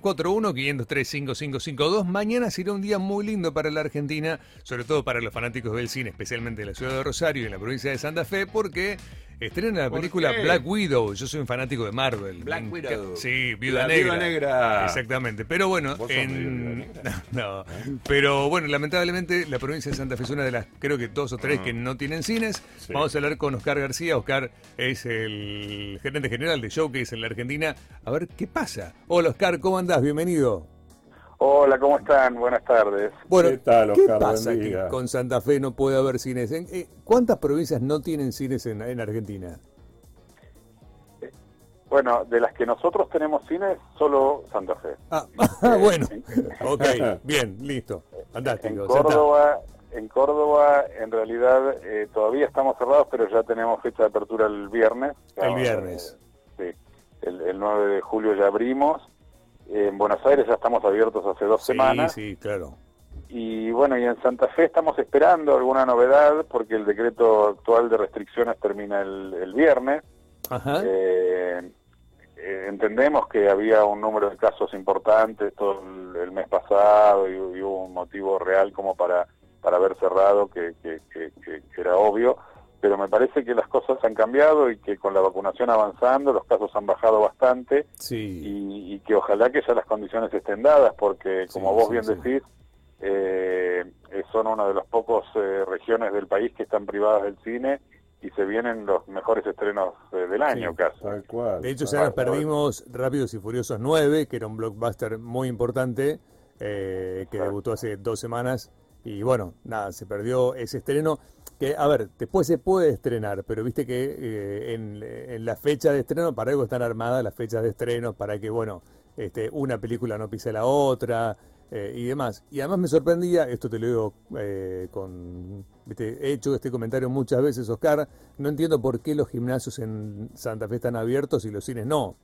41-503-5552. Mañana será un día muy lindo para la Argentina, sobre todo para los fanáticos del cine, especialmente de la ciudad de Rosario y en la provincia de Santa Fe, porque estrena la película Black Widow. Yo soy un fanático de Marvel. Black Widow. Sí, Viuda La Negra. Viuda Negra. Exactamente. Pero bueno, Vos en... Viuda no, Pero bueno, lamentablemente la provincia de Santa Fe es una de las, creo que dos o tres Ah. que no tienen cines. Sí. Vamos a hablar con Oscar García. Oscar es el gerente general de Showcase en la Argentina. A ver qué pasa. Hola Oscar, ¿cómo andás? Bienvenido. Hola, ¿cómo están? Buenas tardes. Bueno, ¿Qué tal, ¿qué pasa que con Santa Fe no puede haber cines? ¿En- eh, ¿Cuántas provincias no tienen cines en, en Argentina? Bueno, de las que nosotros tenemos cines, solo Santa Fe. Ah, bueno. en- Ok, bien, listo. En Fantástico. está. Córdoba, en Córdoba, en realidad eh, todavía estamos cerrados, pero ya tenemos fecha de apertura el viernes. El viernes. eh, sí, el, el 9 de julio ya abrimos. En Buenos Aires ya estamos abiertos hace dos Sí, semanas. sí, claro. Y bueno, y en Santa Fe estamos esperando alguna novedad porque el decreto actual de restricciones termina el, el viernes. Ajá. Eh, eh, entendemos que había un número de casos importantes todo el, el mes pasado y, y hubo un motivo real como para, para haber cerrado que, que- que- que- que era obvio, pero me parece que las cosas han cambiado y que con la vacunación avanzando los casos han bajado bastante sí. y, y que ojalá que ya las condiciones estén dadas porque como Sí, vos sí, bien sí. decís, eh, son una de las pocas eh, regiones del país que están privadas del cine y se vienen los mejores estrenos eh, del año Sí, casi. Tal cual. De hecho, tal ya nos perdimos Rápidos y Furiosos 9, que era un blockbuster muy importante, eh, que debutó hace dos semanas. Y bueno, nada, se perdió ese estreno. Que, a ver, después se puede estrenar, pero viste que eh, en, en la fecha de estreno, para algo están armadas las fechas de estreno, para que, bueno, este, una película no pise la otra eh, y demás. Y además me sorprendía, esto te lo digo eh, con. Viste, he hecho este comentario muchas veces, Oscar. No entiendo por qué los gimnasios en Santa Fe están abiertos y los cines no.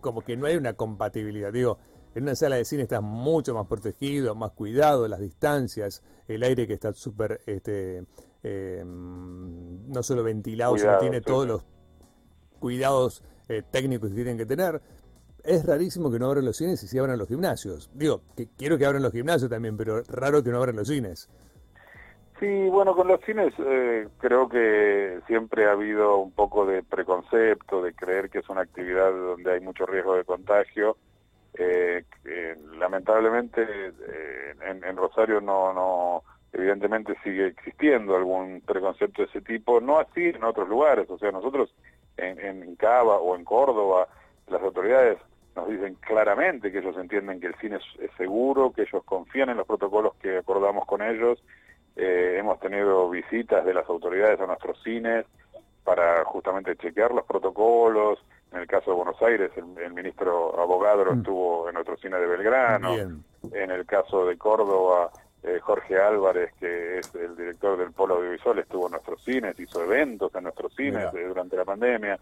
Como que no hay una compatibilidad. Digo, en una sala de cine estás mucho más protegido, más cuidado, las distancias, el aire que está súper. Este, eh, no solo ventilado, sino Cuidado, tiene sí, todos los cuidados eh, técnicos que tienen que tener. Es rarísimo que no abran los cines y sí abran los gimnasios. Digo, que quiero que abran los gimnasios también, pero raro que no abran los cines. Sí, bueno, con los cines eh, creo que siempre ha habido un poco de preconcepto, de creer que es una actividad donde hay mucho riesgo de contagio. Eh, lamentablemente eh, en, en Rosario no, no, evidentemente sigue existiendo algún preconcepto de ese tipo, no así en otros lugares. O sea, nosotros en, en Cava o en Córdoba, las autoridades nos dicen claramente que ellos entienden que el cine es, es seguro, que ellos confían en los protocolos que acordamos con ellos. Eh, hemos tenido visitas de las autoridades a nuestros cines para justamente chequear los protocolos. En el caso de Buenos Aires, el, el ministro abogado Mm. estuvo en nuestro cine de Belgrano. Bien. En el caso de Córdoba, eh, Jorge Álvarez, que es el director del Polo Audiovisual, estuvo en nuestros cines, hizo eventos en nuestros cines eh, durante la pandemia.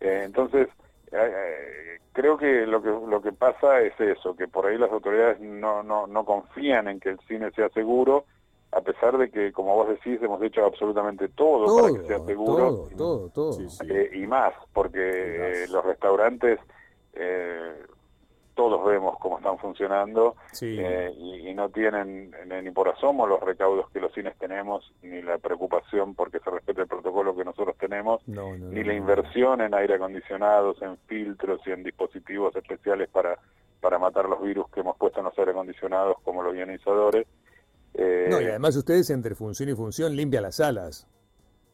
Eh, entonces, eh, eh, creo que lo que lo que pasa es eso, que por ahí las autoridades no, no, no confían en que el cine sea seguro, a pesar de que, como vos decís, hemos hecho absolutamente todo, para que sea seguro todo, todo, todo. Sí, sí. y más, porque eh, los restaurantes eh, todos vemos cómo están funcionando Sí. eh, y, y no tienen eh, ni por asomo los recaudos que los cines tenemos, ni la preocupación porque se respete el protocolo que nosotros tenemos, No, no, ni la inversión en aire acondicionados, en filtros y en dispositivos especiales para, para matar los virus que hemos puesto en los aire acondicionados, como los ionizadores. Eh, No, y además ustedes entre función y función limpian las salas.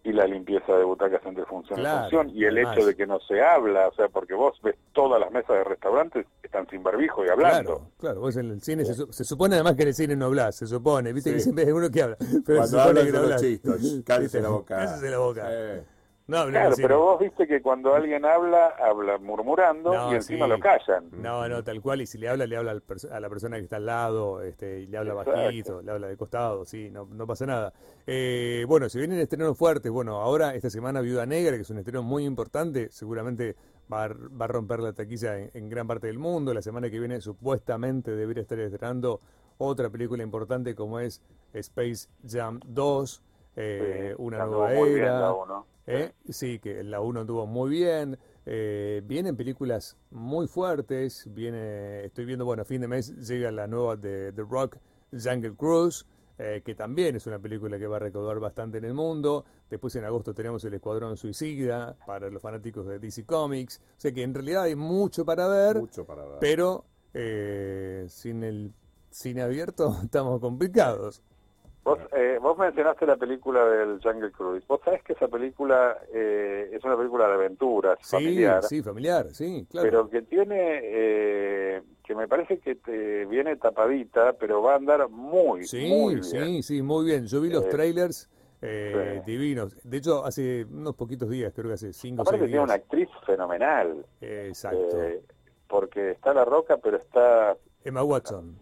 y la limpieza de butacas entre función Claro, y función y el además. hecho de que no se habla, o sea, porque vos ves todas las mesas de restaurantes están sin barbijo y hablando. Claro, claro, vos en el cine se, su- se supone además que en el cine no hablas, se supone, viste que Sí. siempre hay uno que habla, pero se Cuando supone hablan que no hablas. chistos. Cállese ¿Viste? la boca. Cállese la boca. Eh, No Claro, pero vos viste que cuando alguien habla, habla murmurando No, y encima sí. lo callan. No, no, tal cual, y si le habla, le habla a la persona que está al lado, este, y le habla Exacto. bajito, le habla de costado, sí, no, no pasa nada. Eh, bueno, si vienen estrenos fuertes, bueno, ahora esta semana Viuda Negra, que es un estreno muy importante, seguramente va a, va a romper la taquilla en, en gran parte del mundo. La semana que viene supuestamente debería estar estrenando otra película importante como es Space Jam 2, eh, Sí, una nueva muy bien era. la uno. ¿Eh? Sí, que la 1 anduvo muy bien. eh, vienen películas muy fuertes, viene, estoy viendo, bueno, a fin de mes llega la nueva de The Rock, Jungle Cruise, eh, que también es una película que va a recaudar bastante en el mundo. Después en agosto tenemos El Escuadrón Suicida para los fanáticos de DC Comics. O sea que en realidad hay mucho para ver, Mucho para ver. pero eh, sin el cine abierto estamos complicados. Vos, eh, vos mencionaste la película del Jungle Cruise. Vos sabés que esa película eh, es una película de aventuras, Sí, familiar, sí, familiar, sí, claro. pero que tiene, eh, que me parece que te viene tapadita, pero va a andar muy, Sí, muy bien. sí, sí, muy bien. Yo vi los Eh, trailers eh, sí. divinos. De hecho, hace unos poquitos días, creo que hace cinco o seis tiene una días. actriz fenomenal, Eh, Exacto. eh, porque está La Roca, pero está... Emma Watson.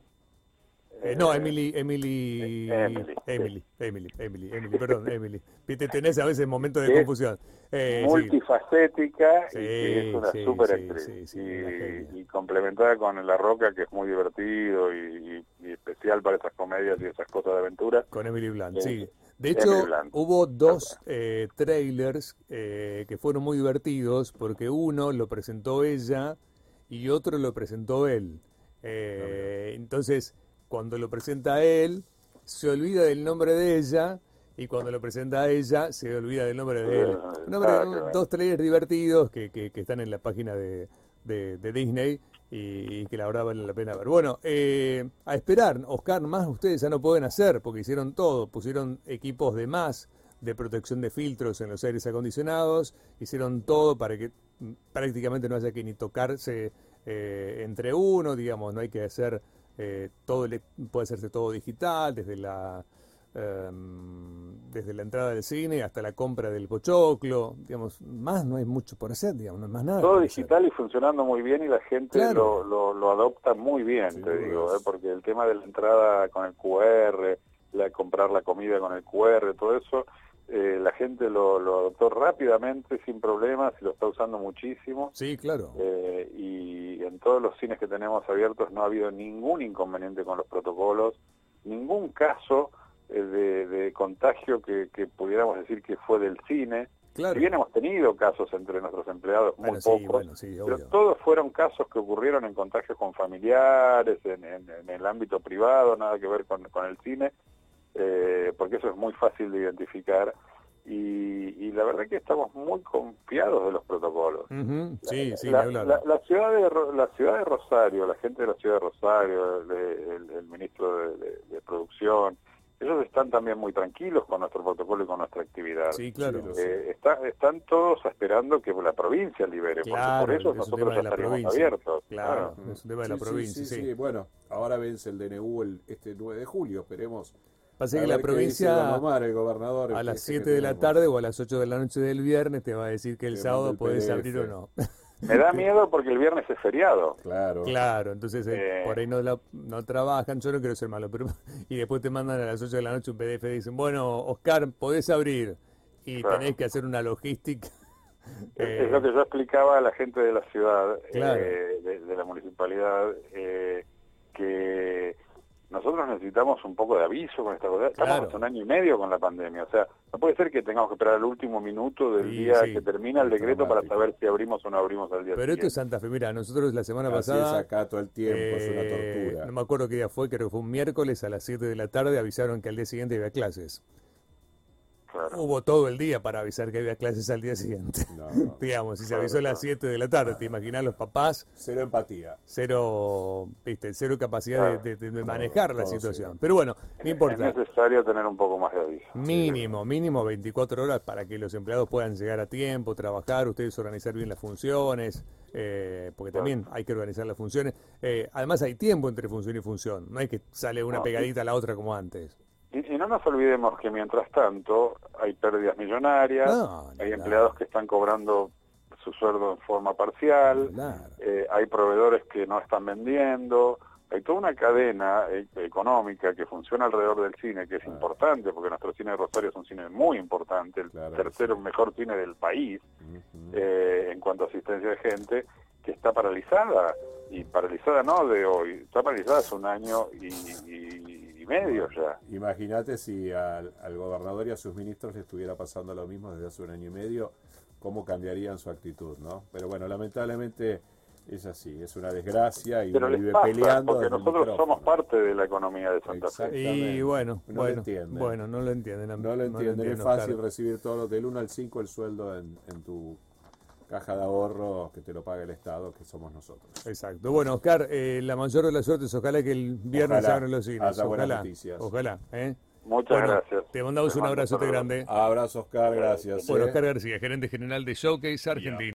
Eh, no, Emily, Emily, Emily, Emily, Emily, Emily, Emily, perdón, Emily. Viste, tenés a veces momentos de confusión. Eh, multifacética Sí, y que es una sí, super actriz sí, y, y complementada con La Roca que es muy divertido y, y- y especial para esas comedias y esas cosas de aventura Con Emily Blunt, Sí. De hecho, hubo dos eh, trailers eh, que fueron muy divertidos porque uno lo presentó ella y otro lo presentó él. Eh, entonces, cuando lo presenta él, se olvida del nombre de ella y cuando lo presenta a ella, se olvida del nombre de él. Ah, Un nombre- bueno. dos trailers divertidos que, que- que están en la página de, de- de Disney y, y que la verdad vale la pena ver. Bueno, eh, a esperar, Oscar, más ustedes ya no pueden hacer porque hicieron todo, pusieron equipos de más de protección de filtros en los aires acondicionados, hicieron todo para que prácticamente no haya que ni tocarse eh, entre uno, digamos, no hay que hacer eh, todo, ele- puede hacerse todo digital, desde la em, desde la entrada del cine hasta la compra del pochoclo, digamos, más no hay mucho por hacer, digamos, no hay más nada. todo hacer. digital y funcionando muy bien y la gente Claro. lo, lo, lo adopta muy bien te digo. ¿eh? porque el tema de la entrada con el QR la comprar la comida con el QR todo eso eh, la gente lo, lo adoptó rápidamente sin problemas y lo está usando muchísimo Sí, claro. Eh, y todos los cines que tenemos abiertos no ha habido ningún inconveniente con los protocolos, ningún caso eh, de, de contagio que, que pudiéramos decir que fue del cine. Claro. Si bien hemos tenido casos entre nuestros empleados, muy sí, pocos, bueno, sí, pero todos fueron casos que ocurrieron en contagios con familiares, en, en- en el ámbito privado, nada que ver con, con el cine, eh, porque eso es muy fácil de identificar. Y, y la verdad que estamos muy confiados de los protocolos. Sí, sí, la, ni hablar. la- la ciudad de Ro- la ciudad de Rosario, la gente de la ciudad de Rosario, el, el- el ministro de, de- de producción, ellos están también muy tranquilos con nuestro protocolo y con nuestra actividad. Sí, claro. Sí, Eh, está- están todos esperando que la provincia libere, Claro, porque por eso es un nosotros tema ya la provincia. abiertos. Claro, Claro. es un tema de la Sí, sí, provincia, sí, sí. sí. Bueno, ahora vence el DNU el, este 9 de julio, esperemos. Pasa a que la provincia el gobernador. a este las que 7 de la tarde o a las 8 de la noche del viernes te va a decir que el Te sábado el podés abrir o no. Me da miedo porque el viernes es feriado. Claro. Claro, entonces eh, Eh. por ahí no, la- no trabajan, yo no quiero ser malo, pero y después te mandan a las 8 de la noche un PDF y dicen, bueno, Oscar, podés abrir y Claro. tenés que hacer una logística. Es, Eh, es lo que yo explicaba a la gente de la ciudad, Claro. eh, de, de la municipalidad, eh, que nosotros necesitamos un poco de aviso con esta cosa. Estamos Claro. hace un año y medio con la pandemia. O sea, no puede ser que tengamos que esperar al último minuto del Sí, día sí. que termina el decreto para saber si abrimos o no abrimos al día pero esto es siguiente. Santa Fe, mira, nosotros la semana Así pasada... es acá todo el tiempo, es una eh, tortura. No me acuerdo qué día fue, creo que fue un miércoles a las 7 de la tarde, avisaron que al día siguiente había clases. Claro. Hubo todo el día para avisar que había clases al día siguiente. No, no. Digamos, si se Claro, avisó a las claro. 7 de la tarde, te imaginas los papás, Cero empatía. cero, viste, cero capacidad de, Claro. de- de manejar la todo situación. Pero bueno, no Es importa. necesario tener un poco más de aviso. Mínimo, mínimo 24 horas para que los empleados puedan llegar a tiempo, trabajar, ustedes organizar bien las funciones, eh, porque también hay que organizar las funciones. Eh, además hay tiempo entre función y función, no hay que sale una No, pegadita a la otra como antes. Y, y no nos olvidemos que mientras tanto hay pérdidas millonarias, No, hay empleados que están cobrando su sueldo en forma parcial, eh, hay proveedores que no están vendiendo, hay toda una cadena eh, económica que funciona alrededor del cine, que es importante, porque nuestro cine de Rosario es un cine muy importante, el Claro tercero mejor cine del país eh, en cuanto a asistencia de gente, que está paralizada, y paralizada no de hoy, está paralizada hace un año y, y- y medio ya. Imagínate si al, al gobernador y a sus ministros le estuviera pasando lo mismo desde hace un año y medio cómo cambiarían su actitud, ¿no? Pero bueno, lamentablemente es así, es una desgracia y Pero uno les vive pasa, peleando. porque nosotros micrófono. somos parte de la economía de Santa Fe. Y bueno, No lo bueno, entienden. bueno, no lo entienden. No lo entienden, es entienden, fácil recibir todo lo del 1 al 5 el sueldo en, en tu caja de ahorro que te lo paga el Estado, que somos nosotros. Exacto. Bueno, Oscar, eh, la mayor de las suertes, ojalá que el viernes Ojalá se abran los cines. Ojalá, noticias. ojalá. ¿eh? Muchas Bueno, gracias. Te mandamos Te un abrazote grande. Abrazo, Oscar, gracias. Bueno, ¿eh? Oscar García, gerente general de Showcase Argentina.